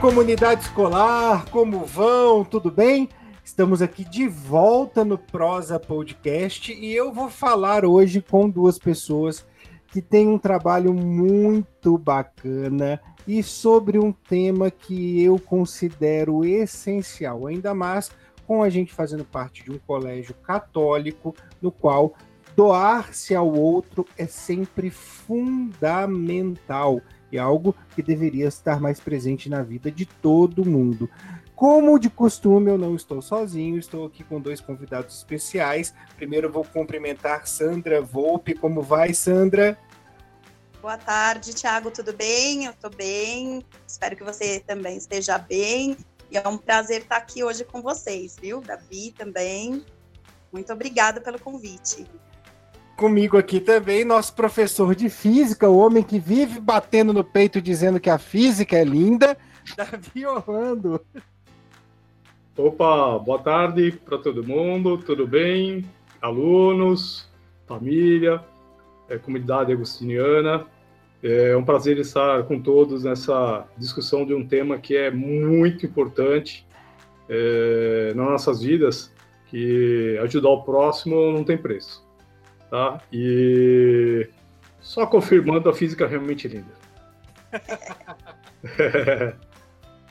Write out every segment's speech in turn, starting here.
Comunidade escolar, como vão? Tudo bem? Estamos aqui de volta no Prosa Podcast e eu vou falar hoje com duas pessoas que têm um trabalho muito bacana e sobre um tema que eu considero essencial, ainda mais com a gente fazendo parte de um colégio católico, no qual doar-se ao outro é sempre fundamental e algo que deveria estar mais presente na vida de todo mundo. Como de costume, eu não estou sozinho, estou aqui com dois convidados especiais. Primeiro vou cumprimentar Sandra Volpe. Como vai, Sandra? Boa tarde, Thiago, tudo bem? Eu estou bem, espero que você também esteja bem. E é um prazer estar aqui hoje com vocês, viu? Davi também. Muito obrigada pelo convite. Comigo aqui também, nosso professor de física, o homem que vive batendo no peito dizendo que a física é linda, Davi Orlando. Opa, boa tarde para todo mundo, tudo bem? Alunos, família, é, comunidade agostiniana. É um prazer estar com todos nessa discussão de um tema que é muito importante é, nas nossas vidas, que ajudar o próximo não tem preço tá? E só confirmando a física realmente linda.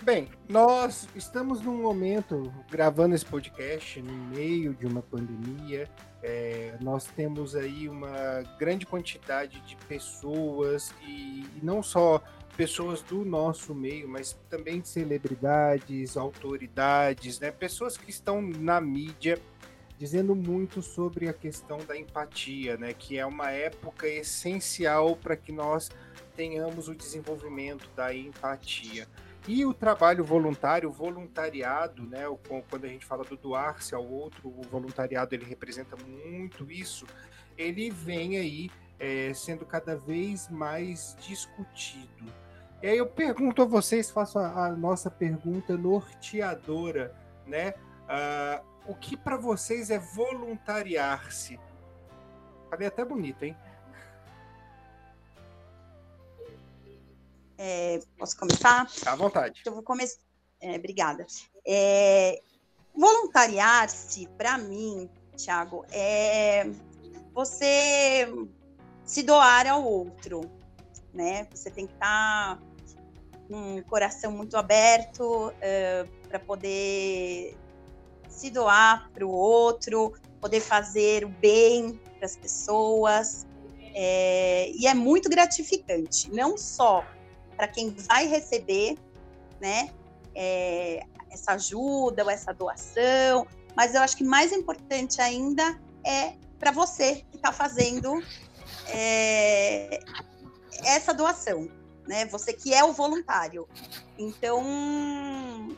Bem, nós estamos num momento gravando esse podcast no meio de uma pandemia. É, nós temos aí uma grande quantidade de pessoas e, e não só pessoas do nosso meio, mas também celebridades, autoridades, né? Pessoas que estão na mídia dizendo muito sobre a questão da empatia, né, que é uma época essencial para que nós tenhamos o desenvolvimento da empatia. E o trabalho voluntário, o voluntariado, né, quando a gente fala do doar-se ao outro, o voluntariado ele representa muito isso, ele vem aí é, sendo cada vez mais discutido. E aí eu pergunto a vocês, faço a, a nossa pergunta norteadora, né? Uh, o que para vocês é voluntariar-se? Falei até bonito, hein? É, posso começar? À vontade. Eu vou começar. É, obrigada. É, voluntariar-se, para mim, Thiago, é você se doar ao outro, né? Você tem que estar tá com um coração muito aberto uh, para poder se doar para o outro, poder fazer o bem para as pessoas. É, e é muito gratificante, não só para quem vai receber, né, é, essa ajuda ou essa doação, mas eu acho que mais importante ainda é para você que está fazendo é, essa doação, né? Você que é o voluntário. Então,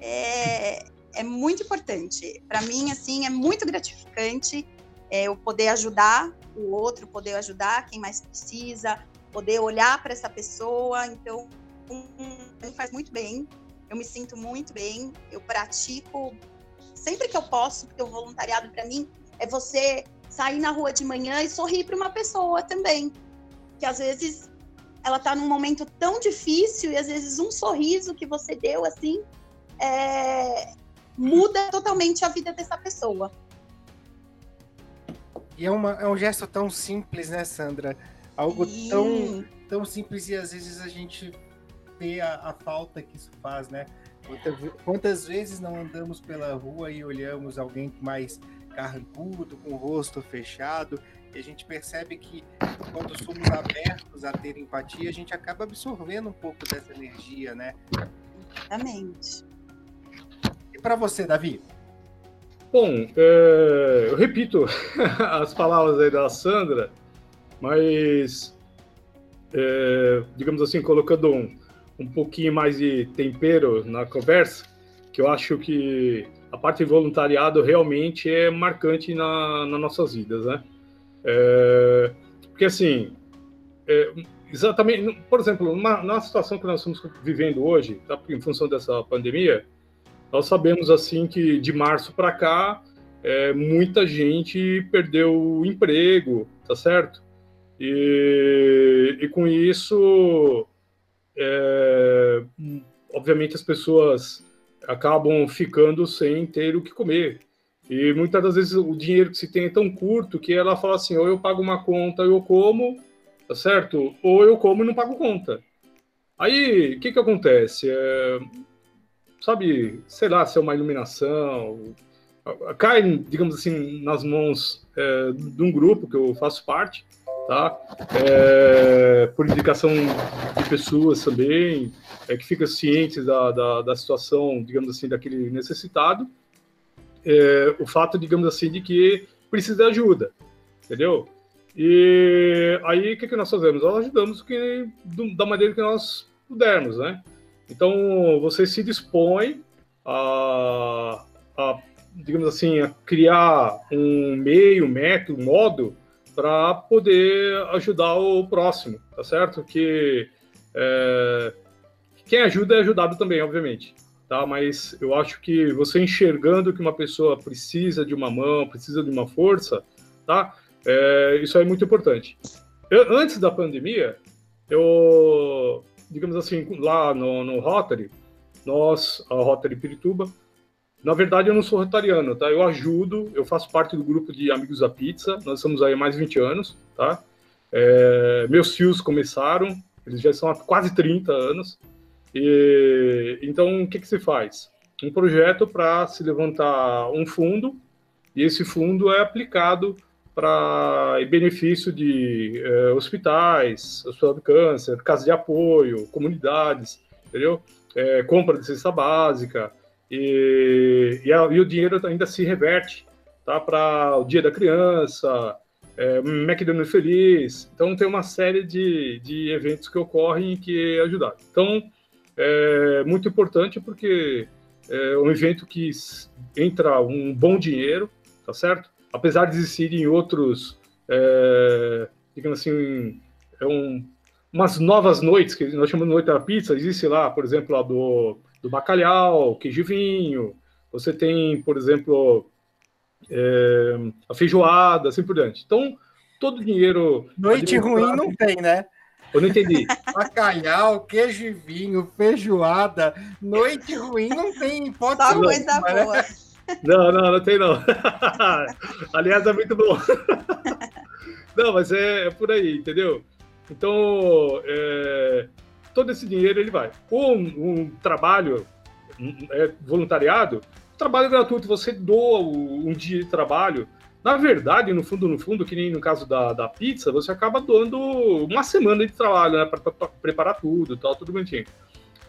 é, é muito importante. Para mim, assim, é muito gratificante é, eu poder ajudar o outro, poder ajudar quem mais precisa, poder olhar para essa pessoa. Então, um, faz muito bem. Eu me sinto muito bem. Eu pratico sempre que eu posso, porque o voluntariado para mim é você sair na rua de manhã e sorrir para uma pessoa também, que às vezes ela está num momento tão difícil e às vezes um sorriso que você deu assim é, muda totalmente a vida dessa pessoa. E é, uma, é um gesto tão simples, né, Sandra? Algo tão, tão simples e às vezes a gente vê a, a falta que isso faz, né? Quantas vezes não andamos pela rua e olhamos alguém mais carrancudo, com o rosto fechado, e a gente percebe que quando somos abertos a ter empatia, a gente acaba absorvendo um pouco dessa energia, né? Exatamente para você, Davi? Bom, é, eu repito as palavras aí da Sandra, mas, é, digamos assim, colocando um, um pouquinho mais de tempero na conversa, que eu acho que a parte de voluntariado realmente é marcante na, nas nossas vidas, né? É, porque, assim, é, exatamente, por exemplo, numa situação que nós estamos vivendo hoje, tá, em função dessa pandemia, nós sabemos assim que de março para cá é, muita gente perdeu o emprego, tá certo? E, e com isso é, obviamente as pessoas acabam ficando sem ter o que comer. E muitas das vezes o dinheiro que se tem é tão curto que ela fala assim: ou eu pago uma conta eu como, tá certo? Ou eu como e não pago conta. Aí, o que que acontece? É, sabe, sei lá, se é uma iluminação, cai, digamos assim, nas mãos é, de um grupo que eu faço parte, tá? É, por indicação de pessoas também, é, que ficam cientes da, da, da, situação, digamos assim, daquele necessitado, é, o fato, digamos assim, de que precisa de ajuda, entendeu? E aí, o que, que nós fazemos? Nós ajudamos que, da maneira que nós pudermos, né? Então, você se dispõe a, a digamos assim, a criar um meio, método, modo para poder ajudar o próximo, tá certo? Que é, quem ajuda é ajudado também, obviamente, tá? Mas eu acho que você enxergando que uma pessoa precisa de uma mão, precisa de uma força, tá? É, isso é muito importante. Eu, antes da pandemia, eu, digamos assim, lá no, no Rotary, nós, a Rotary Pirituba, na verdade, eu não sou rotariano, tá? Eu ajudo, eu faço parte do grupo de Amigos da Pizza, nós estamos aí há mais de 20 anos, tá? É, meus tios começaram, eles já são há quase 30 anos. E, então, o que, que se faz? Um projeto para se levantar um fundo, e esse fundo é aplicado para benefício de é, hospitais, hospital de câncer, casas de apoio, comunidades, entendeu? É, compra de cesta básica, e, e, a, e o dinheiro ainda se reverte tá, para o Dia da Criança, é, McDonald's Feliz. Então, tem uma série de, de eventos que ocorrem que ajudaram. Então, é muito importante porque é um evento que entra um bom dinheiro, tá certo? Apesar de existirem outros, é, digamos assim, é um, umas novas noites, que nós chamamos de Noite da Pizza, existe lá, por exemplo, a do, do bacalhau, queijo vinho, você tem, por exemplo, é, a feijoada, assim por diante. Então, todo o dinheiro. Noite ruim não tem, né? Eu não entendi. Bacalhau, queijo e vinho, feijoada. Noite ruim não tem hipótese. Só coisa né? Não, não, não tem não. Aliás, é muito bom. Não, mas é, é por aí, entendeu? Então, é, todo esse dinheiro ele vai. Um, um trabalho um, é, voluntariado, trabalho gratuito, você doa um dia de trabalho. Na verdade, no fundo, no fundo, que nem no caso da, da pizza, você acaba doando uma semana de trabalho, né, para preparar tudo, tal, tudo bonitinho.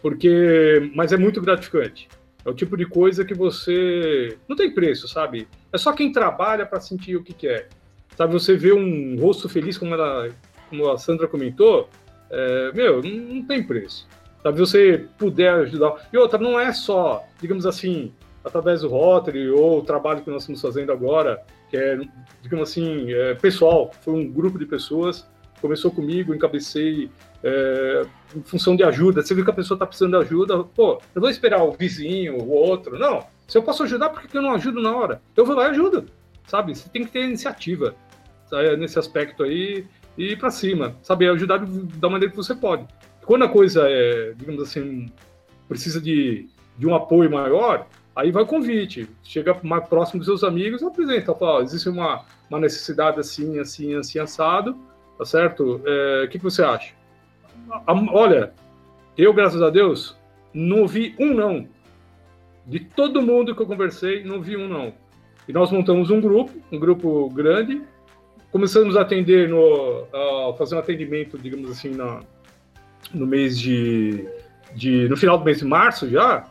Porque, mas é muito gratificante. É o tipo de coisa que você não tem preço, sabe? É só quem trabalha para sentir o que quer. É. Sabe, você vê um rosto feliz, como, ela, como a Sandra comentou, é, meu, não tem preço. Sabe, você puder ajudar. E outra, não é só, digamos assim, através do Rotary ou o trabalho que nós estamos fazendo agora, que é, digamos assim, é, pessoal, foi um grupo de pessoas, começou comigo, encabecei é, em função de ajuda. Você viu que a pessoa está precisando de ajuda, pô, eu vou esperar o vizinho, o outro. Não, se eu posso ajudar, por que eu não ajudo na hora? Eu vou lá e ajudo, sabe? Você tem que ter iniciativa sabe? nesse aspecto aí e ir para cima, saber ajudar da maneira que você pode. Quando a coisa é, digamos assim, precisa de, de um apoio maior, aí vai o convite, chega mais próximo dos seus amigos, apresenta, fala, existe uma, uma necessidade assim, assim, assim, assado, tá certo? É, o que, que você acha? Olha, eu, graças a Deus, não vi um não. De todo mundo que eu conversei, não vi um não. E nós montamos um grupo, um grupo grande, começamos a atender no a fazer um atendimento, digamos assim, na, no mês de, de no final do mês de março já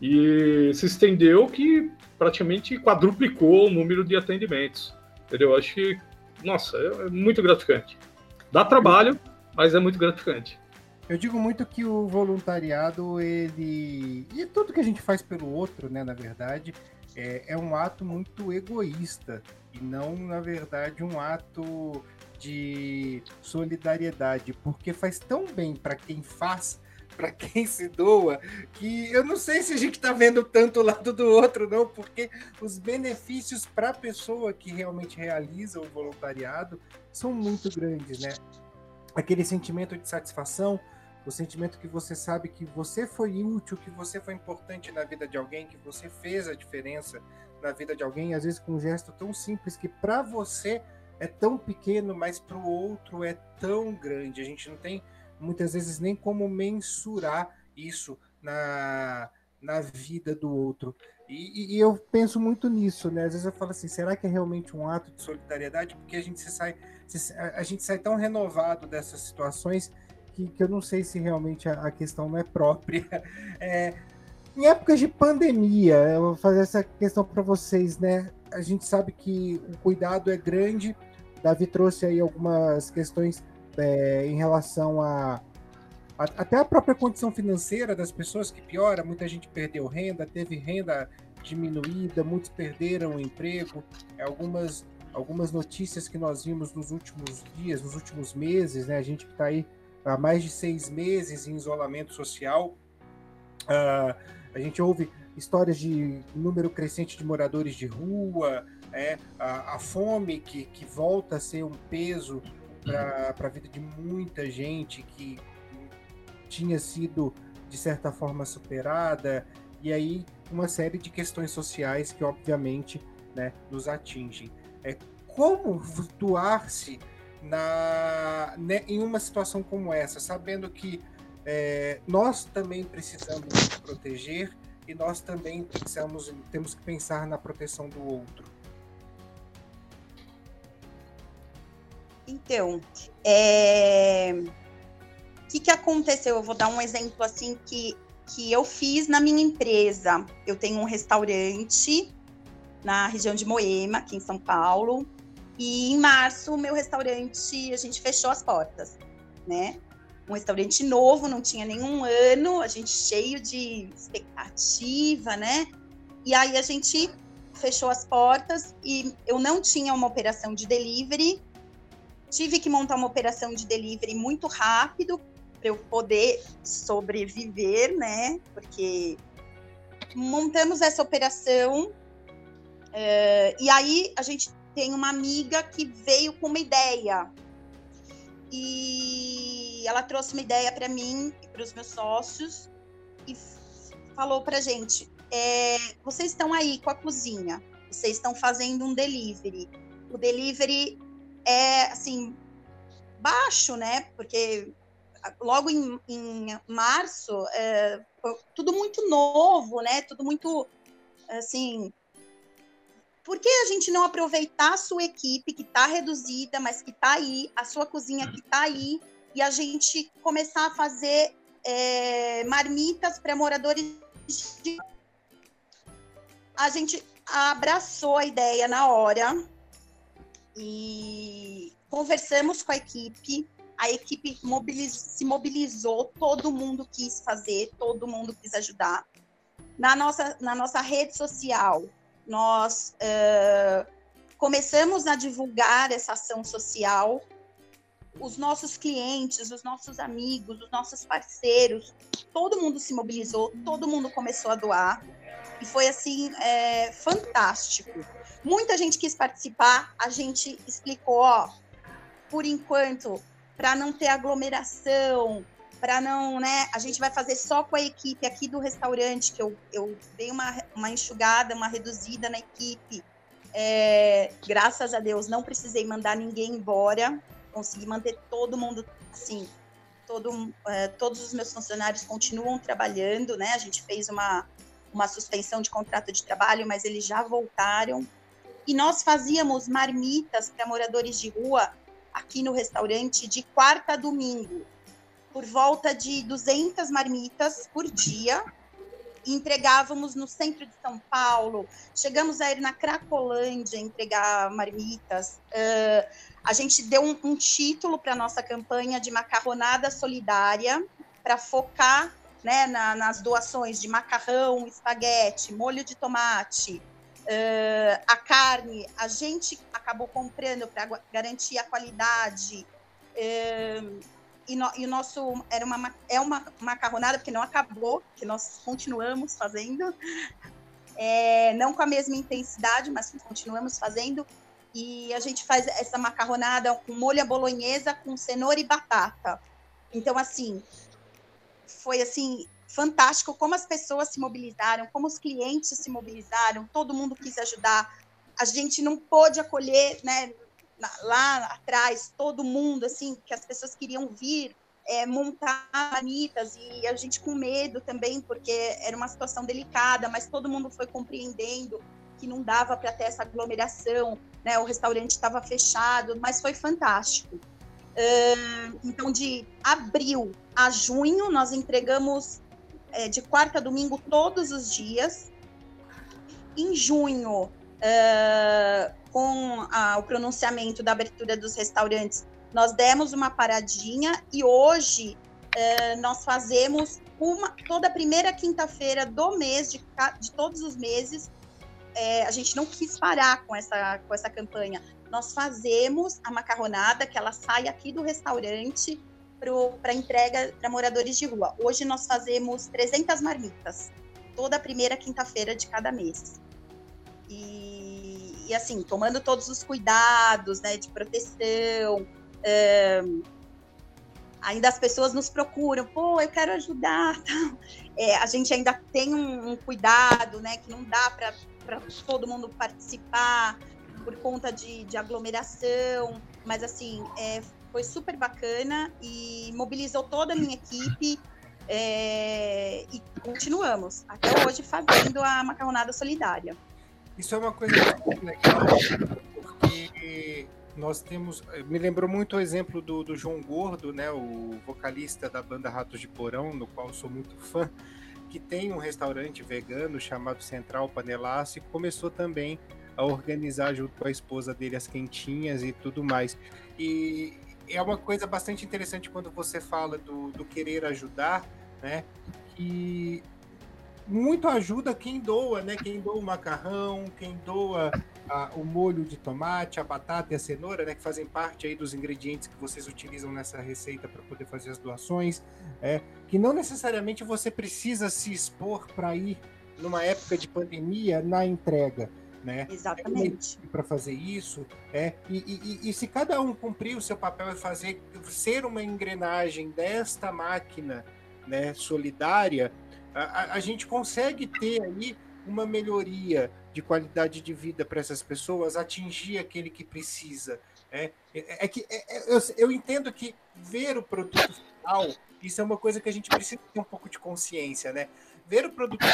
e se estendeu que praticamente quadruplicou o número de atendimentos. Entendeu? Acho que nossa, é, é muito gratificante. Dá trabalho, mas é muito gratificante. Eu digo muito que o voluntariado, ele. E tudo que a gente faz pelo outro, né, na verdade, é, é um ato muito egoísta e não, na verdade, um ato de solidariedade, porque faz tão bem para quem faz, para quem se doa, que eu não sei se a gente está vendo tanto lado do outro, não, porque os benefícios para a pessoa que realmente realiza o voluntariado são muito grandes, né? Aquele sentimento de satisfação, o sentimento que você sabe que você foi útil, que você foi importante na vida de alguém, que você fez a diferença na vida de alguém, às vezes com um gesto tão simples que para você é tão pequeno, mas para o outro é tão grande. A gente não tem muitas vezes nem como mensurar isso na, na vida do outro. E, e, eu penso muito nisso, né? Às vezes eu falo assim, será que é realmente um ato de solidariedade? Porque a gente sai, a gente sai tão renovado dessas situações que, que eu não sei se realmente a, a questão não é própria. É, em épocas de pandemia, eu vou fazer essa questão para vocês, né? A gente sabe que o cuidado é grande. Davi trouxe aí algumas questões é, em relação a, a, até a própria condição financeira das pessoas que piora. Muita gente perdeu renda, teve renda diminuída, muitos perderam o emprego. Algumas algumas notícias que nós vimos nos últimos dias, nos últimos meses, né? A gente que está aí há mais de seis meses em isolamento social. Uh, a gente ouve histórias de número crescente de moradores de rua, é, a, a fome que, que volta a ser um peso para a vida de muita gente que tinha sido, de certa forma, superada, e aí uma série de questões sociais que, obviamente, né, nos atingem. É, como doar-se na, né, em uma situação como essa, sabendo que é, nós também precisamos nos proteger e nós também precisamos, temos que pensar na proteção do outro. Então, é... o que, que aconteceu? Eu vou dar um exemplo assim que, que eu fiz na minha empresa. Eu tenho um restaurante na região de Moema, aqui em São Paulo, e em março, o meu restaurante, a gente fechou as portas, né? Um restaurante novo, não tinha nenhum ano, a gente cheio de expectativa, né? E aí a gente fechou as portas e eu não tinha uma operação de delivery. Tive que montar uma operação de delivery muito rápido para eu poder sobreviver, né? Porque montamos essa operação uh, e aí a gente tem uma amiga que veio com uma ideia. E ela trouxe uma ideia para mim e para os meus sócios e falou para gente: é, vocês estão aí com a cozinha, vocês estão fazendo um delivery. O delivery é assim baixo, né? Porque logo em, em março é, tudo muito novo, né? Tudo muito assim por que a gente não aproveitar a sua equipe que está reduzida, mas que está aí, a sua cozinha que está aí, e a gente começar a fazer é, marmitas para moradores de... A gente abraçou a ideia na hora e conversamos com a equipe. A equipe se mobilizou, todo mundo quis fazer, todo mundo quis ajudar. Na nossa, na nossa rede social, nós uh, começamos a divulgar essa ação social. Os nossos clientes, os nossos amigos, os nossos parceiros, todo mundo se mobilizou, todo mundo começou a doar. E foi assim, é, fantástico. Muita gente quis participar, a gente explicou, ó, por enquanto, para não ter aglomeração, para não, né? A gente vai fazer só com a equipe aqui do restaurante, que eu, eu dei uma, uma enxugada, uma reduzida na equipe. É, graças a Deus, não precisei mandar ninguém embora, consegui manter todo mundo assim. Todo, é, todos os meus funcionários continuam trabalhando, né? A gente fez uma, uma suspensão de contrato de trabalho, mas eles já voltaram. E nós fazíamos marmitas para moradores de rua aqui no restaurante de quarta a domingo por volta de 200 marmitas por dia. Entregávamos no centro de São Paulo. Chegamos a ir na Cracolândia entregar marmitas. Uh, a gente deu um, um título para nossa campanha de macarronada solidária para focar né, na, nas doações de macarrão, espaguete, molho de tomate, uh, a carne. A gente acabou comprando para garantir a qualidade. Uh, e, no, e, o nosso era uma, é uma macarronada, porque não acabou, que nós continuamos fazendo, é, não com a mesma intensidade, mas continuamos fazendo. E a gente faz essa macarronada com molho à bolonhesa, com cenoura e batata. Então, assim, foi assim fantástico como as pessoas se mobilizaram, como os clientes se mobilizaram, todo mundo quis ajudar. A gente não pôde acolher, né, lá atrás, todo mundo, assim, que as pessoas queriam vir é, montar anitas e a gente com medo também, porque era uma situação delicada, mas todo mundo foi compreendendo que não dava para ter essa aglomeração, né? O restaurante estava fechado, mas foi fantástico. Uh, então, de abril a junho, nós entregamos é, de quarta a domingo todos os dias. Em junho, uh, com o pronunciamento da abertura dos restaurantes, nós demos uma paradinha e hoje uh, nós fazemos uma toda primeira quinta-feira do mês, de, de todos os meses. É, a gente não quis parar com essa, com essa campanha. Nós fazemos a macarronada, que ela sai aqui do restaurante para entrega para moradores de rua. Hoje nós fazemos 300 marmitas, toda primeira quinta-feira de cada mês. E, e, assim, tomando todos os cuidados né, de proteção. ainda as pessoas nos procuram, pô, eu quero ajudar. É, a gente ainda tem um, um cuidado, né, que não dá para todo mundo participar por conta de, de aglomeração, mas assim, é, foi super bacana e mobilizou toda a minha equipe. É, e continuamos até hoje fazendo a macarronada solidária. Isso é uma coisa muito legal, porque nós temos. Me lembrou muito o exemplo do, do João Gordo, né, o vocalista da banda Ratos de Porão, no qual sou muito fã, que tem um restaurante vegano chamado Central Panelaço e começou também a organizar junto com a esposa dele as quentinhas e tudo mais. E, é uma coisa bastante interessante quando você fala do, do querer ajudar, né? Que muito ajuda quem doa, né? Quem doa o macarrão, quem doa a, o molho de tomate, a batata e a cenoura, né? Que fazem parte aí dos ingredientes que vocês utilizam nessa receita para poder fazer as doações. É, que não necessariamente você precisa se expor para ir numa época de pandemia na entrega né? Exatamente. É para fazer isso, é. E, e, e, se cada um cumprir o seu papel e fazer ser uma engrenagem desta máquina, né, solidária, a, a gente consegue ter aí uma melhoria de qualidade de vida para essas pessoas, atingir aquele que precisa. É, é, é que é, é, eu, eu entendo que ver o produto final, isso é uma coisa que a gente precisa ter um pouco de consciência, né? ver o produto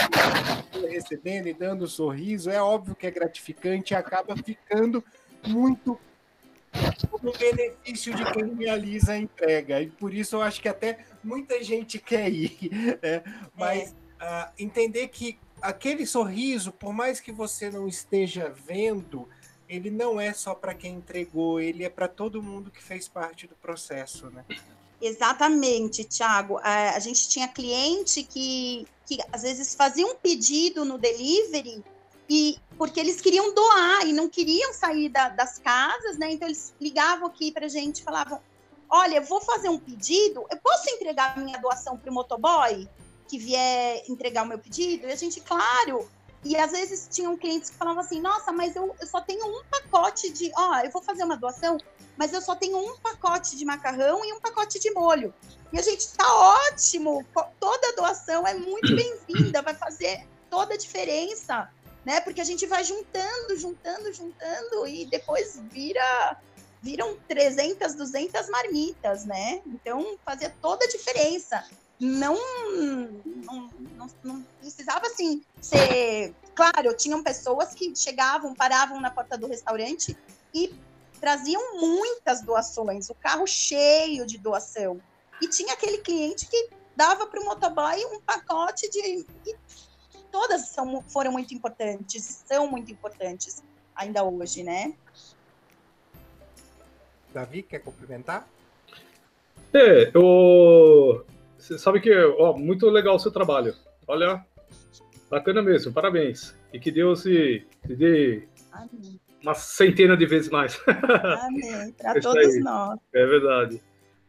recebendo e dando um sorriso é óbvio que é gratificante e acaba ficando muito no benefício de quem realiza a entrega. E por isso eu acho que até muita gente quer ir. Né? Mas uh, entender que aquele sorriso, por mais que você não esteja vendo, ele não é só para quem entregou, ele é para todo mundo que fez parte do processo, né? Exatamente, Thiago. A, gente tinha cliente que, que às vezes fazia um pedido no delivery e porque eles queriam doar e não queriam sair da, das casas, né? Então eles ligavam aqui para a gente, falavam: Olha, vou fazer um pedido, eu posso entregar minha doação para o motoboy que vier entregar o meu pedido? E a gente, claro. E às vezes tinham clientes que falavam assim: Nossa, mas eu, eu só tenho um pacote de, ó, oh, eu vou fazer uma doação, mas eu só tenho um pacote de macarrão e um pacote de molho. E a gente tá ótimo, toda doação é muito bem-vinda, vai fazer toda a diferença, né? Porque a gente vai juntando, juntando, juntando e depois vira viram 300, 200 marmitas, né? Então fazia toda a diferença. Não, não, não, não precisava assim ser. Claro, tinham pessoas que chegavam, paravam na porta do restaurante e traziam muitas doações, o carro cheio de doação. E tinha aquele cliente que dava para o motoboy um pacote de. E todas são, foram muito importantes, são muito importantes ainda hoje, né? Davi, quer complementar? É, eu... Você sabe que, ó, muito legal o seu trabalho. Olha, bacana mesmo, parabéns. E que Deus te, te dê Amém uma centena de vezes mais. Amém, para todos nós. É verdade.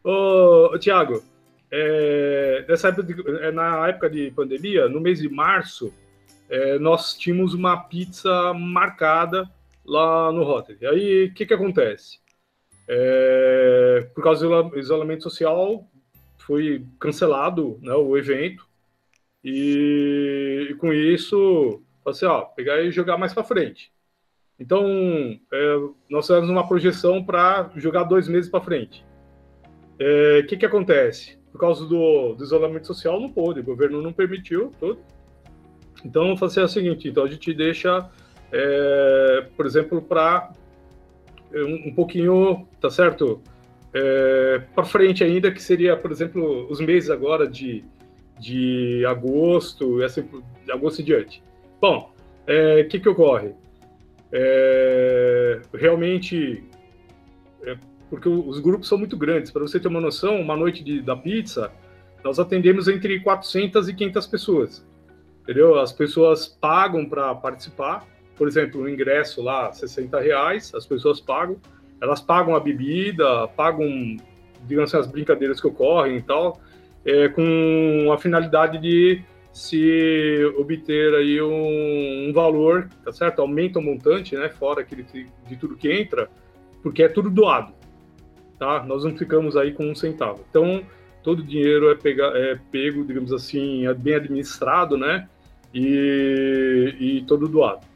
Ô, ô Tiago, é, nessa época de, é, na época de pandemia, no mês de março, é, nós tínhamos uma pizza marcada lá no Rotary. Aí, o que, que acontece? É, por causa do isolamento social, foi cancelado né, o evento e, e com isso, assim, ó, pegar e jogar mais para frente. Então, é, nós fizemos uma projeção para jogar dois meses para frente. O é, que, que acontece? Por causa do, do, isolamento social, não pôde, o governo não permitiu tudo. Então, fazer o seguinte: então a gente deixa, é, por exemplo, para um, um, pouquinho, tá certo? É, para frente ainda, que seria, por exemplo, os meses agora de, de agosto, assim, de agosto e diante. Bom, o é, que, que ocorre? É, realmente, é, porque os grupos são muito grandes. Para você ter uma noção, uma noite de, da pizza, nós atendemos entre 400 e 500 pessoas. Entendeu? As pessoas pagam para participar. Por exemplo, o ingresso lá, 60 reais, as pessoas pagam. Elas pagam a bebida, pagam, digamos assim, as brincadeiras que ocorrem e tal, é, com a finalidade de se obter aí um, um, valor, tá certo? Aumenta o montante, né? Fora aquele de tudo que entra, porque é tudo doado, tá? Nós não ficamos aí com um centavo. Então, todo o dinheiro é, pega, é pego, digamos assim, é bem administrado, né? E, e todo doado.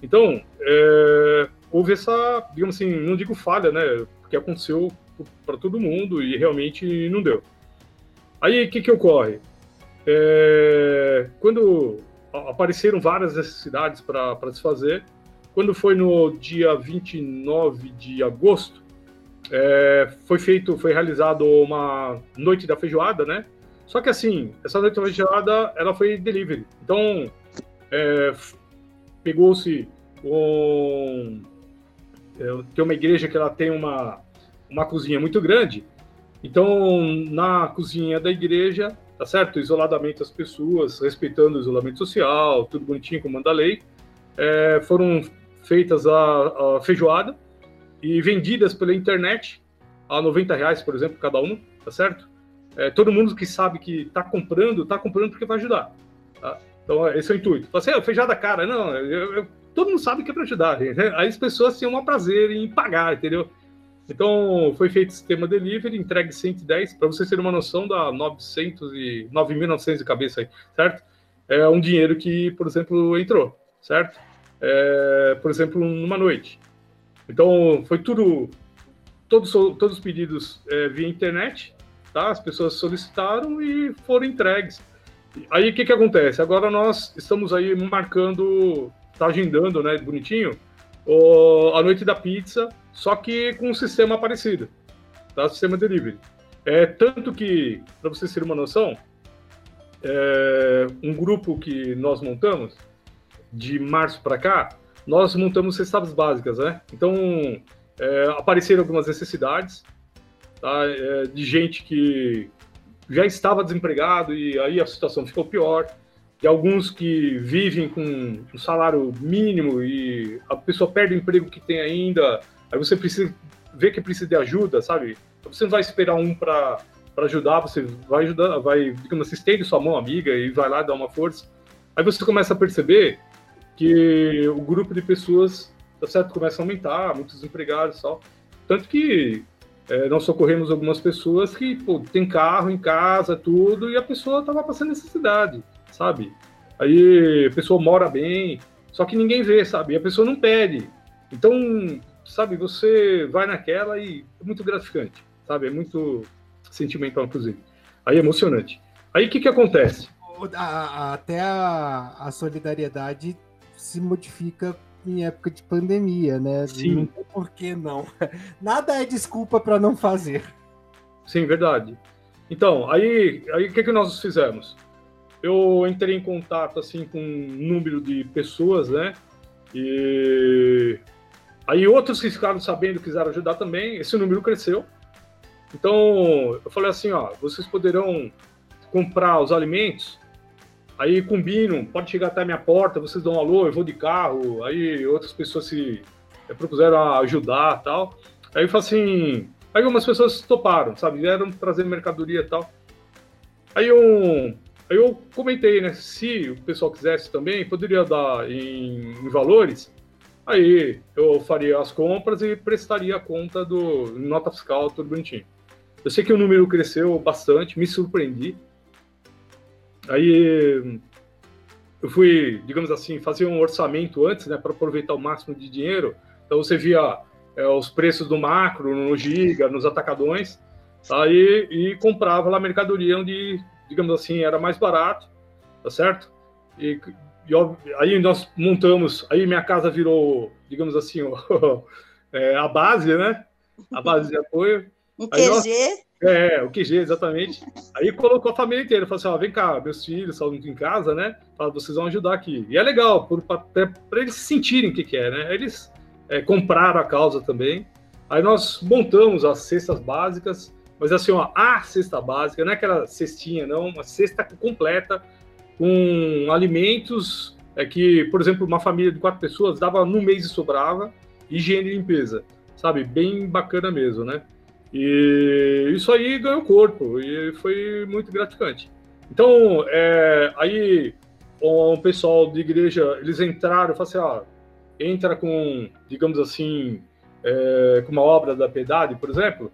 Então, é, houve essa, digamos assim, não digo falha, né? Porque aconteceu para todo mundo e realmente não deu. Aí, o que que ocorre? É, quando apareceram várias necessidades para se fazer, quando foi no dia 29 de agosto, é, foi feito, foi realizado uma noite da feijoada, né? Só que assim, essa noite da feijoada, ela foi delivery. Então, é, pegou-se um, tem uma igreja que ela tem uma, uma cozinha muito grande. Então, na cozinha da igreja, tá certo? Isoladamente as pessoas, respeitando o isolamento social, tudo bonitinho, como manda a lei. É, foram feitas a, a, feijoada e vendidas pela internet a 90 reais, por exemplo, cada uma, tá certo? É, todo mundo que sabe que está comprando, está comprando porque vai ajudar. Tá? Então, esse é o intuito. Fala assim, ah, feijada cara. Não, eu, eu, todo mundo sabe que é para ajudar, gente. Aí as pessoas tinham um prazer em pagar, entendeu? Então, foi feito o sistema delivery, entregue 110, para vocês terem uma noção, dá 900 e 9.900 de cabeça aí, certo? É um dinheiro que, por exemplo, entrou, certo? É, por exemplo, numa noite. Então, foi tudo, todos, todos os pedidos é, via internet, tá? As pessoas solicitaram e foram entregues. Aí, o que que acontece? Agora nós estamos aí marcando, tá agendando, né, bonitinho, o, a noite da pizza, só que com um sistema parecido, tá? Sistema delivery. É, tanto que, para vocês terem uma noção, é, um grupo que nós montamos, de março para cá, nós montamos cestas básicas, né? Então, é, apareceram algumas necessidades tá? É, de gente que já estava desempregado e aí a situação ficou pior de alguns que vivem com um salário mínimo e a pessoa perde o emprego que tem ainda, aí você precisa ver que precisa de ajuda, sabe? Você não vai esperar um para ajudar, você vai ajudar, vai, digamos assim, estende sua mão amiga e vai lá dar uma força. Aí você começa a perceber que o grupo de pessoas, tá certo, começa a aumentar, muitos empregados e tal. Tanto que é, nós socorremos algumas pessoas que pô, tem carro em casa, tudo, e a pessoa estava passando necessidade sabe? Aí a pessoa mora bem, só que ninguém vê, sabe? E a pessoa não pede. Então, sabe, você vai naquela e é muito gratificante, sabe? É muito sentimental, inclusive. Aí é emocionante. Aí o que, que acontece? Até a, a solidariedade se modifica em época de pandemia, né? Sim. Não tem por que não. Nada é desculpa para não fazer. Sim, verdade. Então, aí, aí o que, que nós fizemos? Eu entrei em contato assim com um número de pessoas, né? E aí outros que ficaram sabendo quiseram ajudar também. Esse número cresceu. Então eu falei assim, ó, vocês poderão comprar os alimentos. Aí combinam, pode chegar até a minha porta, vocês dão um alô, eu vou de carro. Aí outras pessoas se propuseram ajudar, tal. Aí eu falei assim, aí algumas pessoas toparam, sabe, vieram trazer mercadoria e tal. Aí um eu comentei, né? Se o pessoal quisesse também, poderia dar em, em valores. Aí eu faria as compras e prestaria a conta do nota fiscal, tudo bonitinho. Eu sei que o número cresceu bastante, me surpreendi. Aí eu fui, digamos assim, fazer um orçamento antes, né, para aproveitar o máximo de dinheiro. Então você via é, os preços do macro, no giga, nos atacadões, aí e comprava lá mercadoria onde, digamos assim, era mais barato, tá certo? E, e aí nós montamos, aí minha casa virou, digamos assim, é, a base, né? A base de apoio. Um QG? Nós, é, o QG, exatamente. Aí colocou a família inteira, falou assim: ó, vem cá, meus filhos estão em casa, né? Fala, vocês vão ajudar aqui. E é legal, para eles sentirem o que, que é, né? Eles é, compraram a causa também. Aí nós montamos as cestas básicas, mas assim, ó, a cesta básica, não é aquela cestinha, não, uma cesta completa com alimentos é que, por exemplo, uma família de quatro pessoas dava num mês e sobrava, higiene e limpeza, sabe? Bem bacana mesmo, né? E isso aí ganhou corpo e foi muito gratificante. Então, é, aí o pessoal de igreja, eles entraram, falaram assim, ah, entra com, digamos assim, é, com uma obra da piedade, por exemplo,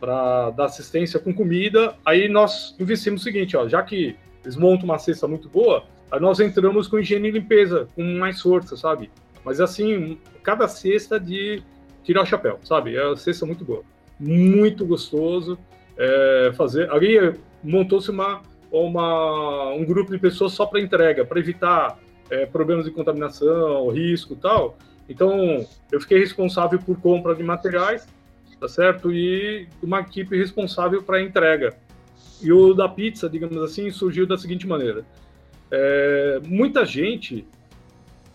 para dar assistência com comida, aí nós investimos o seguinte, ó, já que eles montam uma cesta muito boa, aí nós entramos com higiene e limpeza, com mais força, sabe? Mas assim, cada cesta de tirar o chapéu, sabe? É uma cesta muito boa muito gostoso é, fazer. Ali montou-se uma, uma, um grupo de pessoas só para entrega, para evitar é, problemas de contaminação, risco e tal. Então, eu fiquei responsável por compra de materiais, tá certo? E uma equipe responsável para entrega. E o da pizza, digamos assim, surgiu da seguinte maneira: é, muita gente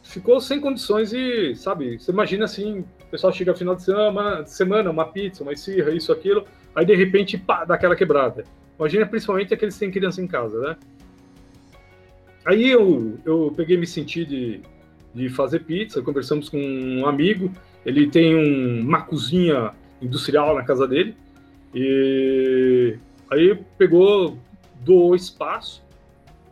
ficou sem condições e, sabe, você imagina assim, o pessoal chega final de semana, semana uma pizza, uma esfirra, isso, aquilo, aí de repente, pá, dá aquela quebrada. Imagina principalmente aqueles que têm criança em casa, né? Aí eu, eu peguei me senti de, de fazer pizza, conversamos com um amigo, ele tem um, uma cozinha industrial na casa dele, e aí pegou, doou espaço,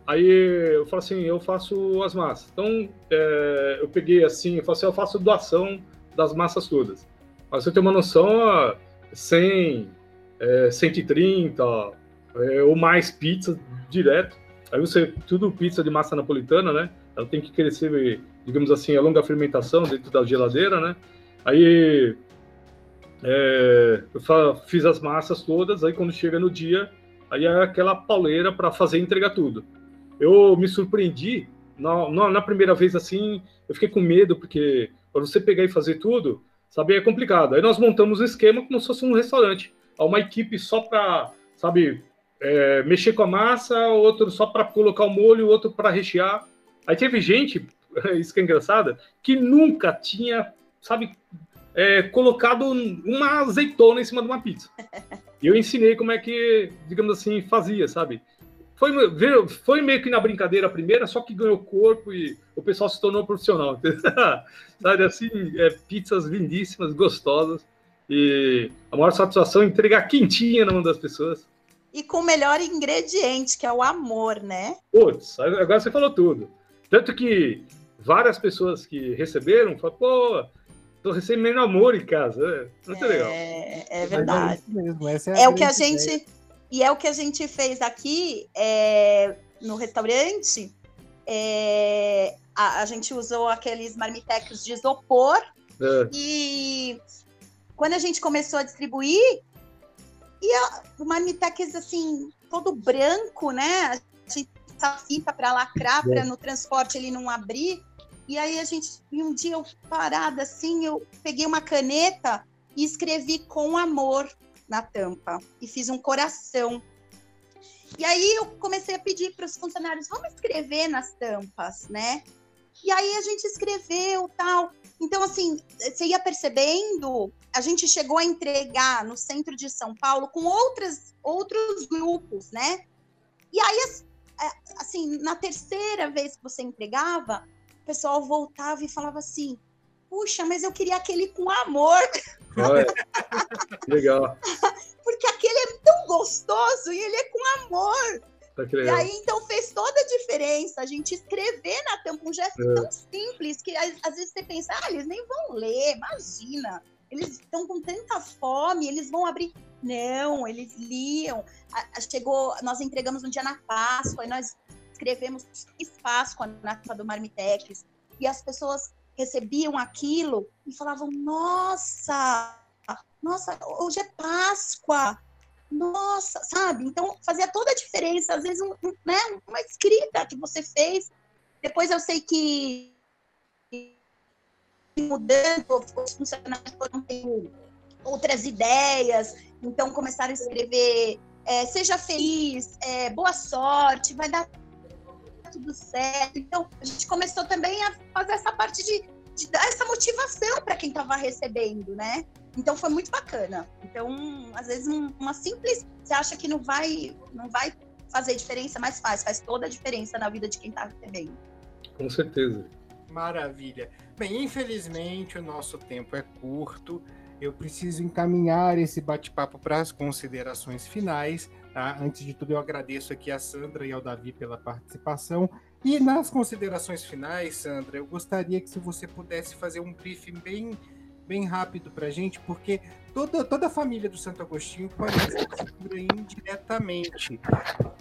Aí eu falo assim, eu faço as massas. Então, é, eu peguei assim, eu falo assim, eu faço doação das massas todas. Mas você tem uma noção, 100, é, 130 é, ou mais pizza direto. Aí você, tudo pizza de massa napolitana, né? Ela tem que crescer, digamos assim, a longa fermentação dentro da geladeira, né? Aí é, eu fiz as massas todas, aí quando chega no dia, aí é aquela pauleira para fazer e entregar tudo eu me surpreendi. Na, na, na, primeira vez, assim, eu fiquei com medo, porque para você pegar e fazer tudo, sabe, é complicado. Aí nós montamos um esquema como se fosse um restaurante. Uma equipe só para, sabe, é, mexer com a massa, outro só para colocar o molho, outro para rechear. Aí teve gente, isso que é engraçado, que nunca tinha, sabe, é, colocado uma azeitona em cima de uma pizza. E eu ensinei como é que, digamos assim, fazia, sabe? Foi, foi meio que na brincadeira a primeira, só que ganhou corpo e o pessoal se tornou profissional. Sabe assim, é, pizzas lindíssimas, gostosas. E a maior satisfação é entregar quentinha na mão das pessoas. E com o melhor ingrediente, que é o amor, né? Putz, agora você falou tudo. Tanto que várias pessoas que receberam falaram, pô, tô recebendo amor em casa. É muito é, legal. É verdade. É, mesmo, é, é o que a gente. Ideia e é o que a gente fez aqui é, no restaurante. É, a, a, gente usou aqueles marmitecos de isopor. É. E quando a gente começou a distribuir, e a, o marmitex assim, todo branco, né? A gente fita para lacrar, para no transporte ele não abrir. E aí a gente, um dia eu parada assim, eu peguei uma caneta e escrevi com amor na tampa e fiz um coração. E aí eu comecei a pedir para os funcionários, vamos escrever nas tampas, né? E aí a gente escreveu tal. Então, assim, você ia percebendo, a gente chegou a entregar no centro de São Paulo com outras, outros grupos, né? E aí, assim, na terceira vez que você entregava, pessoal voltava e falava assim: puxa, mas eu queria aquele com amor. Olha, legal. Porque aquele é tão gostoso e ele é com amor. Tá e aí, então, fez toda a diferença a gente escrever na tampa um gesto é. tão simples que às, vezes você pensa, ah, eles nem vão ler, imagina. Eles estão com tanta fome, eles vão abrir. Não, eles liam. Chegou, nós entregamos um dia na Páscoa e nós escrevemos Páscoa na capa do Marmitex. E as pessoas recebiam aquilo e falavam: Nossa, nossa, hoje é Páscoa. Nossa, sabe? Então fazia toda a diferença. Às vezes, um, né, uma escrita que você fez. Depois eu sei que mudando, os funcionários foram tendo outras ideias, então começaram a escrever é, seja feliz, é, boa sorte, vai dar tudo certo. Então, a gente começou também a fazer essa parte de, de dar essa motivação para quem estava recebendo, né? Então foi muito bacana. Então, às vezes, um, uma simples. Você acha que não vai, não vai fazer diferença, mas faz, faz toda a diferença na vida de quem está recebendo. Com certeza. Maravilha. Bem, infelizmente o nosso tempo é curto. Eu preciso encaminhar esse bate-papo para as considerações finais. Tá? Antes de tudo, eu agradeço aqui a Sandra e ao Davi pela participação. E nas considerações finais, Sandra, eu gostaria que se você pudesse fazer um briefing bem, bem rápido para a gente, porque toda, toda a família do Santo Agostinho conhece a figura indiretamente.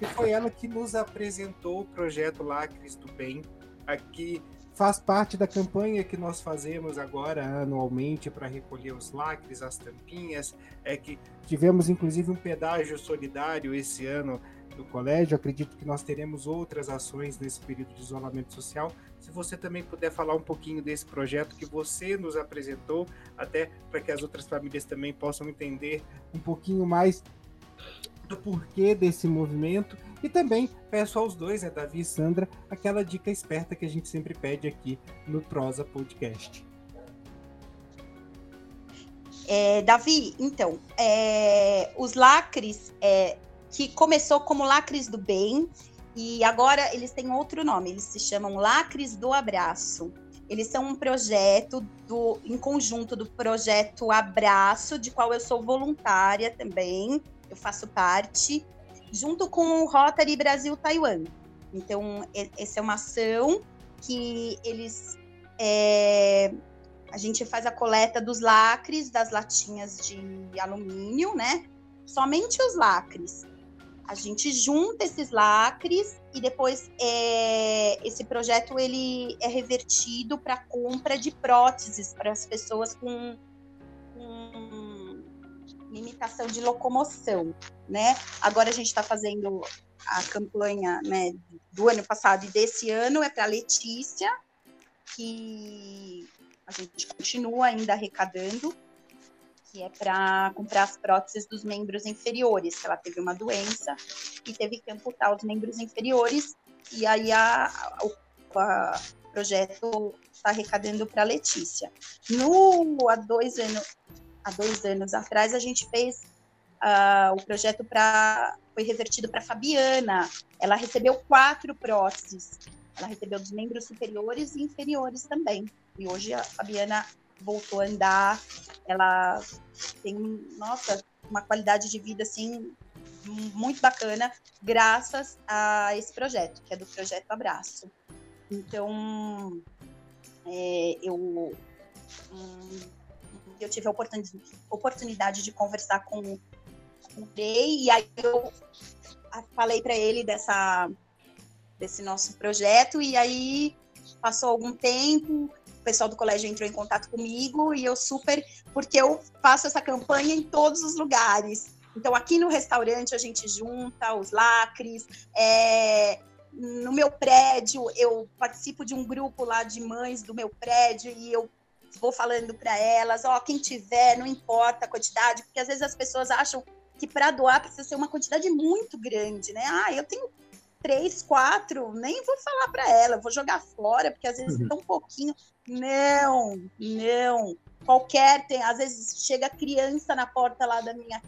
E foi ela que nos apresentou o projeto Lacres do Bem, aqui faz parte da campanha que nós fazemos agora anualmente para recolher os lacres, as tampinhas. É que tivemos inclusive um pedágio solidário esse ano no colégio. Acredito que nós teremos outras ações nesse período de isolamento social. Se você também puder falar um pouquinho desse projeto que você nos apresentou, até para que as outras famílias também possam entender um pouquinho mais do porquê desse movimento e também peço aos dois, né, Davi e Sandra, aquela dica esperta que a gente sempre pede aqui no Prosa Podcast. É, Davi, então, é, os lacres, é, que começou como lacres do bem, e agora eles têm outro nome, eles se chamam Lacres do Abraço. Eles são um projeto do, em conjunto do projeto Abraço, de qual eu sou voluntária também, eu faço parte, junto com o Rotary Brasil Taiwan. Então, essa é uma ação que eles. É, a gente faz a coleta dos lacres, das latinhas de alumínio, né? Somente os lacres. A gente junta esses lacres e depois é, esse projeto ele é revertido para compra de próteses para as pessoas com limitação de locomoção, né? Agora a gente está fazendo a campanha né, do ano passado e desse ano é para Letícia, que a gente continua ainda arrecadando, que é para comprar as próteses dos membros inferiores, que ela teve uma doença e teve que amputar os membros inferiores, e aí a, a projeto está arrecadando para Letícia. No, há dois anos, há dois anos atrás, a gente fez uh, o projeto para foi revertido para Fabiana. Ela recebeu quatro próteses. Ela recebeu dos membros superiores e inferiores também. E hoje a Fabiana voltou a andar. Ela tem, nossa, uma qualidade de vida assim muito bacana, graças a esse projeto, que é do projeto Abraço. Então, é, eu eu tive a oportunidade, de conversar com, o Ney, e aí eu falei para ele dessa, desse nosso projeto, e aí passou algum tempo, o pessoal do colégio entrou em contato comigo, e eu super, porque eu faço essa campanha em todos os lugares. Então, aqui no restaurante a gente junta os lacres, é, no meu prédio, eu participo de um grupo lá de mães do meu prédio e eu vou falando para elas, ó, quem tiver, não importa a quantidade, porque às vezes as pessoas acham que para doar precisa ser uma quantidade muito grande, né? Ah, eu tenho três, quatro, nem vou falar para ela, vou jogar fora, porque às vezes uhum. tão pouquinho. Não, não. Qualquer tem, às vezes chega criança na porta lá da minha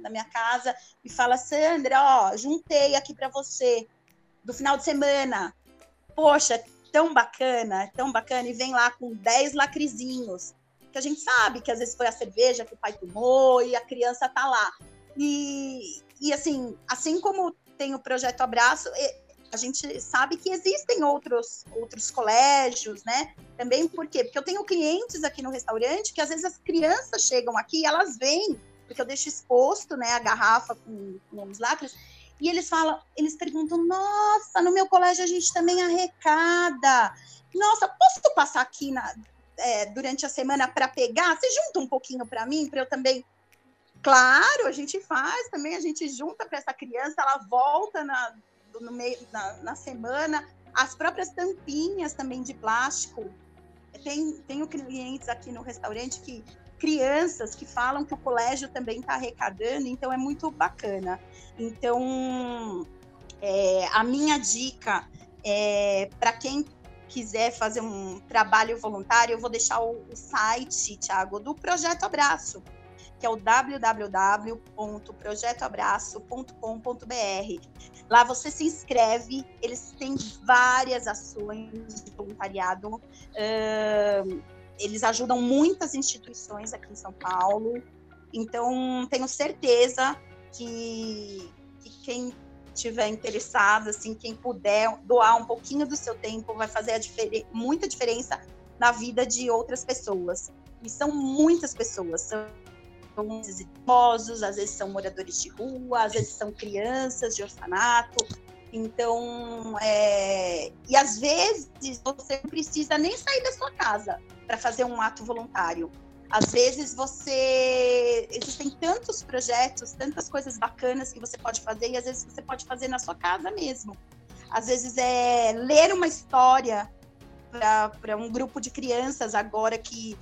da minha casa e fala: "Sandra, ó, juntei aqui para você do final de semana. Poxa, tão bacana, tão bacana, e vem lá com 10 lacrizinhos, que a gente sabe que às vezes foi a cerveja que o pai tomou e a criança tá lá. E, e assim, assim como tem o projeto Abraço, a gente sabe que existem outros, outros colégios, né? Também por quê? Porque eu tenho clientes aqui no restaurante que às vezes as crianças chegam aqui e elas vêm porque eu deixo exposto, né, a garrafa com, com os lacres, e eles falam, eles perguntam, nossa, no meu colégio a gente também arrecada. Nossa, posso passar aqui na, é, durante a semana para pegar? Você junta um pouquinho para mim, para eu também. Claro, a gente faz também, a gente junta para essa criança, ela volta na, no meio, na, na semana. As próprias tampinhas também de plástico. Tem, tenho clientes aqui no restaurante que crianças que falam que o colégio também está arrecadando, então é muito bacana. Então, é, a minha dica é para quem quiser fazer um trabalho voluntário, eu vou deixar o, o site, Thiago, do Projeto Abraço, que é o www.projetoabraço.com.br. Lá você se inscreve, eles têm várias ações de voluntariado. Eles ajudam muitas instituições aqui em São Paulo. Então, tenho certeza que, que quem tiver interessado, assim, quem puder doar um pouquinho do seu tempo, vai fazer muita diferença na vida de outras pessoas. E são muitas pessoas, são idosos, às vezes são moradores de rua, às vezes são crianças de orfanato. Então, é... e às vezes você não precisa nem sair da sua casa para fazer um ato voluntário. Às vezes você existem tantos projetos, tantas coisas bacanas que você pode fazer e às vezes você pode fazer na sua casa mesmo. Às vezes é ler uma história para um grupo de crianças agora que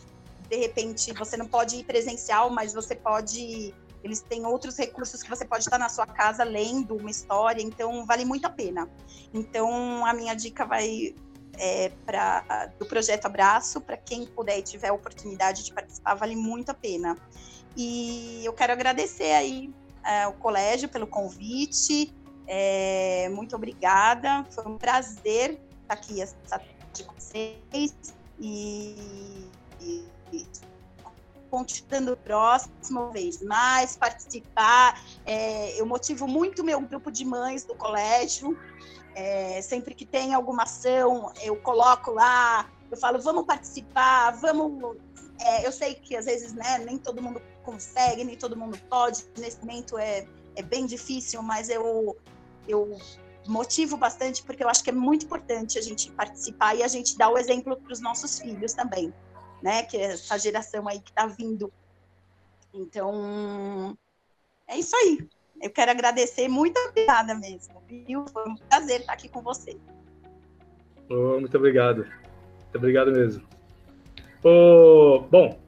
de repente você não pode ir presencial, mas você pode eles têm outros recursos que você pode estar na sua casa lendo uma história, então vale muito a pena. Então a minha dica vai é, para do projeto Abraço, para quem puder e tiver a oportunidade de participar, vale muito a pena. E eu quero agradecer aí é, o colégio pelo convite. É, muito obrigada. Foi um prazer estar aqui essa com vocês e, e, e continuando próxima vez mais, participar. É, eu motivo muito meu grupo de mães do colégio. É, sempre que tem alguma ação, eu coloco lá, eu falo, vamos participar, vamos. É, eu sei que às vezes né, nem todo mundo consegue, nem todo mundo pode. Nesse momento é, é bem difícil, mas eu, eu motivo bastante porque eu acho que é muito importante a gente participar e a gente dar o exemplo para os nossos filhos também né? Que é essa geração aí que está vindo. Então, é isso aí. Eu quero agradecer, muito obrigada mesmo, viu? Foi um prazer estar aqui com você. Oh, muito obrigado. Muito obrigado mesmo. Oh, bom,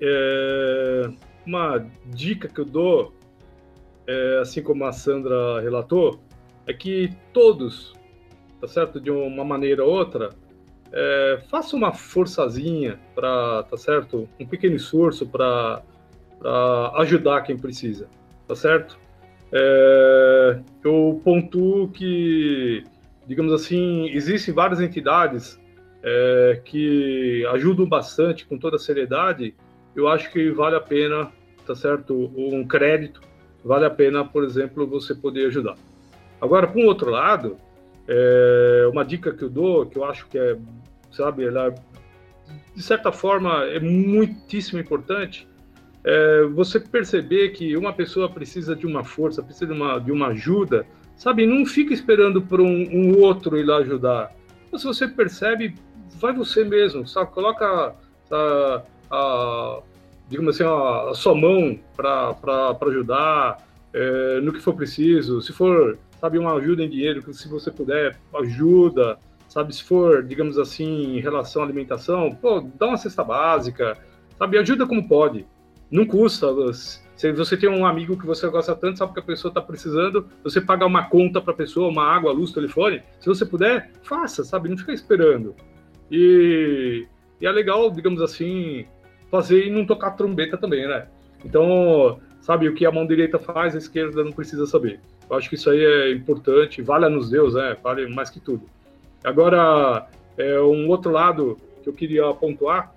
é, uma dica que eu dou, é, assim como a Sandra relatou, é que todos, tá certo? De uma maneira ou outra, é, faça uma forçazinha para, tá certo? Um pequeno esforço para ajudar quem precisa, tá certo? É, eu pontuo que, digamos assim, existem várias entidades é, que ajudam bastante com toda a seriedade. Eu acho que vale a pena, tá certo? Um crédito, vale a pena, por exemplo, você poder ajudar. Agora, por outro lado, é, uma dica que eu dou, que eu acho que é sabe? Ela, de certa forma, é muitíssimo importante é, você perceber que uma pessoa precisa de uma força, precisa de uma, de uma ajuda, sabe? Não fica esperando por um, um outro ir lá ajudar. Então, se você percebe, vai você mesmo, sabe? Coloca a, a digamos assim, a, a sua mão para ajudar é, no que for preciso. Se for, sabe, uma ajuda em dinheiro, se você puder, ajuda sabe? Se for, digamos assim, em relação à alimentação, pô, dá uma cesta básica, sabe? Ajuda como pode. Não custa. Se você tem um amigo que você gosta tanto, sabe que a pessoa está precisando, você paga uma conta para a pessoa, uma água, luz, telefone. Se você puder, faça, sabe? Não fica esperando. E, e é legal, digamos assim, fazer e não tocar trombeta também, né? Então, sabe, o que a mão direita faz, a esquerda não precisa saber. Eu acho que isso aí é importante, vale nos Deus, né? Vale mais que tudo. Agora, é, um outro lado que eu queria pontuar,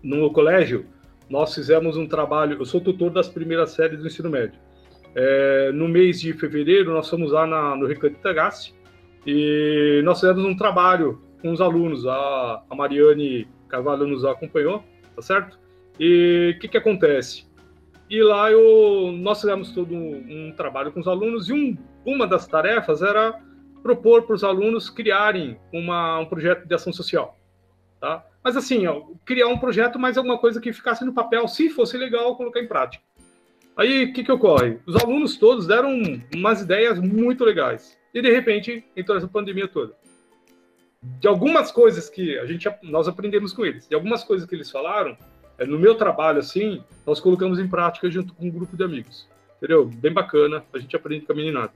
no colégio, nós fizemos um trabalho, eu sou tutor das primeiras séries do ensino médio. É, no mês de fevereiro, nós fomos lá na, no Recanto Tagasse e nós fizemos um trabalho com os alunos, a, a Mariane Carvalho nos acompanhou, tá certo? E o que, que acontece? E lá eu, nós fizemos todo um, um trabalho com os alunos e um, uma das tarefas era propor para os alunos criarem uma, um projeto de ação social. Tá? Mas assim, ó, criar um projeto, mais alguma coisa que ficasse no papel, se fosse legal, colocar em prática. Aí, o que, que ocorre? Os alunos todos deram umas ideias muito legais. E, de repente, entrou essa pandemia toda. De algumas coisas que a gente, nós aprendemos com eles, de algumas coisas que eles falaram, no meu trabalho, assim, nós colocamos em prática junto com um grupo de amigos. Entendeu? Bem bacana, a gente aprende com a meninada.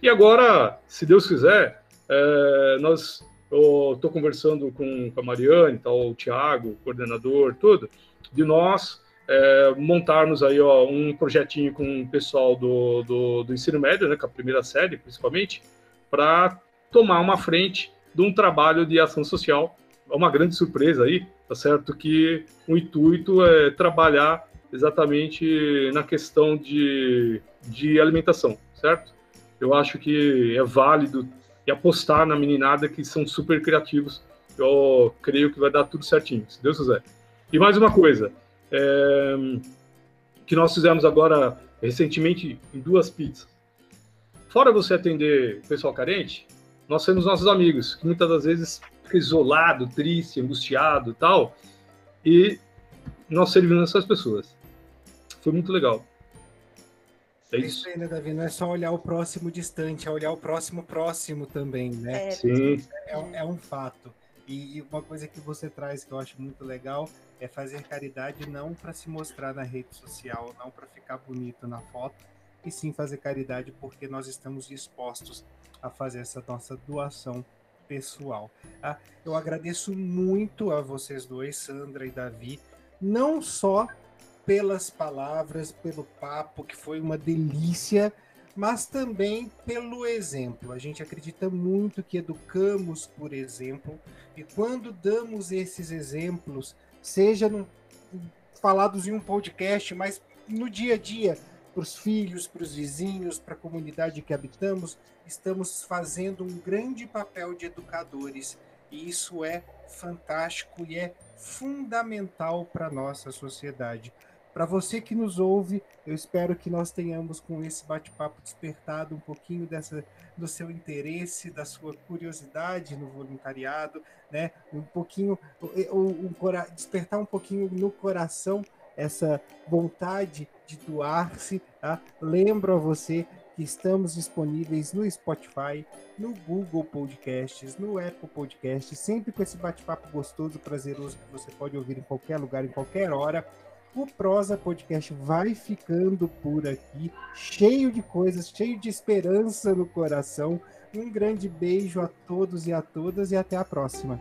E agora, se Deus quiser, é, nós estou conversando com, com, a Mariane, tá, o Tiago, coordenador, tudo, de nós é, montarmos aí ó, um projetinho com o pessoal do, do, do ensino médio, né, com a primeira série, principalmente, para tomar uma frente de um trabalho de ação social. É uma grande surpresa aí, tá certo? Que o intuito é trabalhar exatamente na questão de, de alimentação, certo? Eu acho que é válido e apostar na meninada que são super criativos. Eu creio que vai dar tudo certinho, se Deus quiser. E mais uma coisa, é, que nós fizemos agora recentemente em duas pizzas. Fora você atender pessoal carente, nós temos nossos amigos, que muitas das vezes fica isolado, triste, angustiado e tal, e nós servimos essas pessoas. Foi muito legal. É isso. isso aí, né, Davi? Não é só olhar o próximo distante, é olhar o próximo próximo também, né? É, Sim. É, é um fato. E, e, uma coisa que você traz que eu acho muito legal é fazer caridade não para se mostrar na rede social, não para ficar bonito na foto, e sim fazer caridade porque nós estamos dispostos a fazer essa nossa doação pessoal. Tá? Eu agradeço muito a vocês dois, Sandra e Davi, não só pelas palavras, pelo papo, que foi uma delícia, mas também pelo exemplo. A gente acredita muito que educamos por exemplo, e quando damos esses exemplos, seja no, falados em um podcast, mas no dia a dia, para os filhos, para os vizinhos, para a comunidade que habitamos, estamos fazendo um grande papel de educadores. E isso é fantástico e é fundamental para a nossa sociedade. Para você que nos ouve, eu espero que nós tenhamos com esse bate-papo despertado um pouquinho dessa do seu interesse, da sua curiosidade no voluntariado, né? Um pouquinho, um, despertar um pouquinho no coração essa vontade de doar-se. Tá? Lembro a você que estamos disponíveis no Spotify, no Google Podcasts, no Apple Podcasts, sempre com esse bate-papo gostoso, prazeroso que você pode ouvir em qualquer lugar, em qualquer hora. O Prosa Podcast vai ficando por aqui, cheio de coisas, cheio de esperança no coração. Um grande beijo a todos e a todas e até a próxima.